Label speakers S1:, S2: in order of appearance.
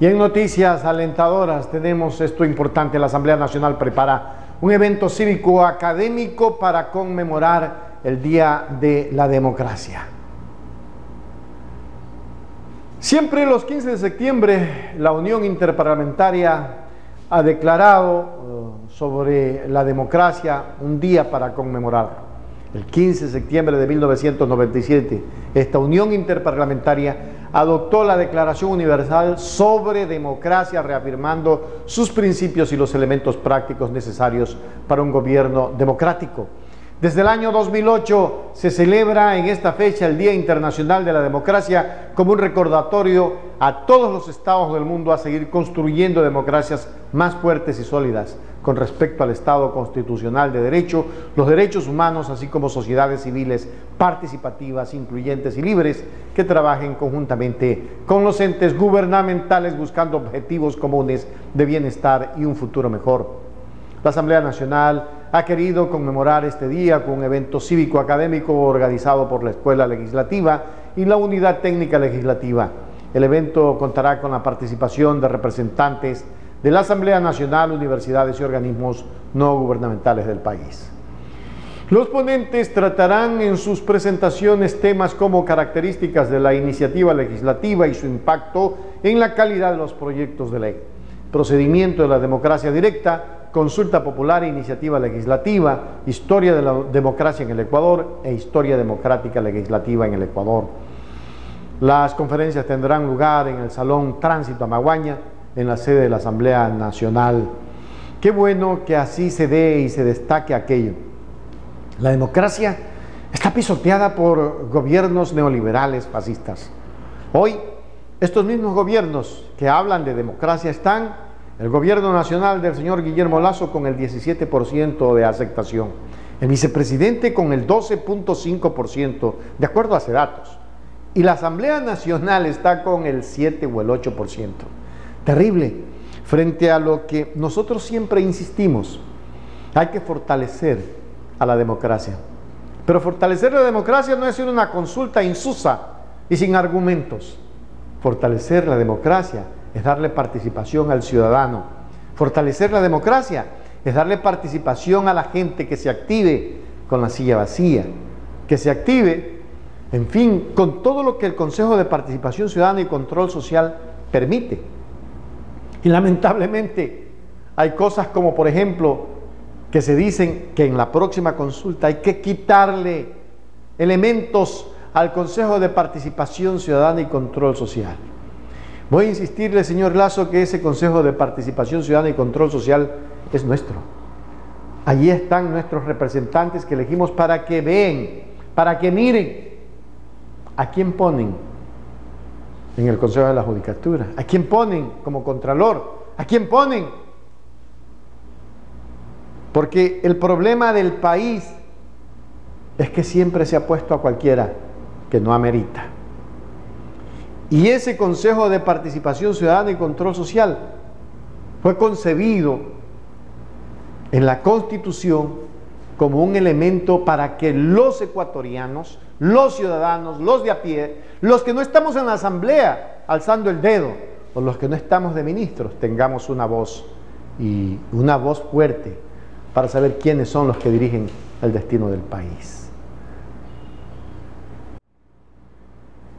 S1: Y en noticias alentadoras tenemos esto importante, la Asamblea Nacional prepara un evento cívico académico para conmemorar el Día de la Democracia. Siempre los 15 de septiembre la Unión Interparlamentaria ha declarado eh, sobre la democracia un día para conmemorar. El 15 de septiembre de 1997, esta Unión Interparlamentaria adoptó la Declaración Universal sobre Democracia, reafirmando sus principios y los elementos prácticos necesarios para un gobierno democrático. Desde el año 2008 se celebra en esta fecha el Día Internacional de la Democracia como un recordatorio a todos los estados del mundo a seguir construyendo democracias más fuertes y sólidas con respecto al Estado constitucional de derecho, los derechos humanos, así como sociedades civiles participativas, incluyentes y libres que trabajen conjuntamente con los entes gubernamentales buscando objetivos comunes de bienestar y un futuro mejor. La Asamblea Nacional ha querido conmemorar este día con un evento cívico-académico organizado por la Escuela Legislativa y la Unidad Técnica Legislativa. El evento contará con la participación de representantes de la Asamblea Nacional, universidades y organismos no gubernamentales del país. Los ponentes tratarán en sus presentaciones temas como características de la iniciativa legislativa y su impacto en la calidad de los proyectos de ley, procedimiento de la democracia directa, consulta popular iniciativa legislativa, historia de la democracia en el Ecuador e historia democrática legislativa en el Ecuador. Las conferencias tendrán lugar en el Salón Tránsito Amaguaña, en la sede de la Asamblea Nacional. Qué bueno que así se dé y se destaque aquello. La democracia está pisoteada por gobiernos neoliberales fascistas. Hoy, estos mismos gobiernos que hablan de democracia están el gobierno nacional del señor Guillermo Lazo con el 17% de aceptación. El vicepresidente con el 12.5%, de acuerdo a datos. Y la Asamblea Nacional está con el 7 o el 8%. Terrible. Frente a lo que nosotros siempre insistimos, hay que fortalecer a la democracia. Pero fortalecer la democracia no es una consulta insusa y sin argumentos. Fortalecer la democracia es darle participación al ciudadano. Fortalecer la democracia es darle participación a la gente que se active con la silla vacía, que se active, en fin, con todo lo que el Consejo de Participación Ciudadana y Control Social permite. Y lamentablemente hay cosas como, por ejemplo, que se dicen que en la próxima consulta hay que quitarle elementos al Consejo de Participación Ciudadana y Control Social. Voy a insistirle, señor Lazo, que ese Consejo de Participación Ciudadana y Control Social es nuestro. Allí están nuestros representantes que elegimos para que vean, para que miren a quién ponen en el Consejo de la Judicatura, a quién ponen como Contralor, a quién ponen. Porque el problema del país es que siempre se ha puesto a cualquiera que no amerita. Y ese Consejo de Participación Ciudadana y Control Social fue concebido en la Constitución como un elemento para que los ecuatorianos, los ciudadanos, los de a pie, los que no estamos en la Asamblea alzando el dedo, o los que no estamos de ministros, tengamos una voz y una voz fuerte para saber quiénes son los que dirigen el destino del país.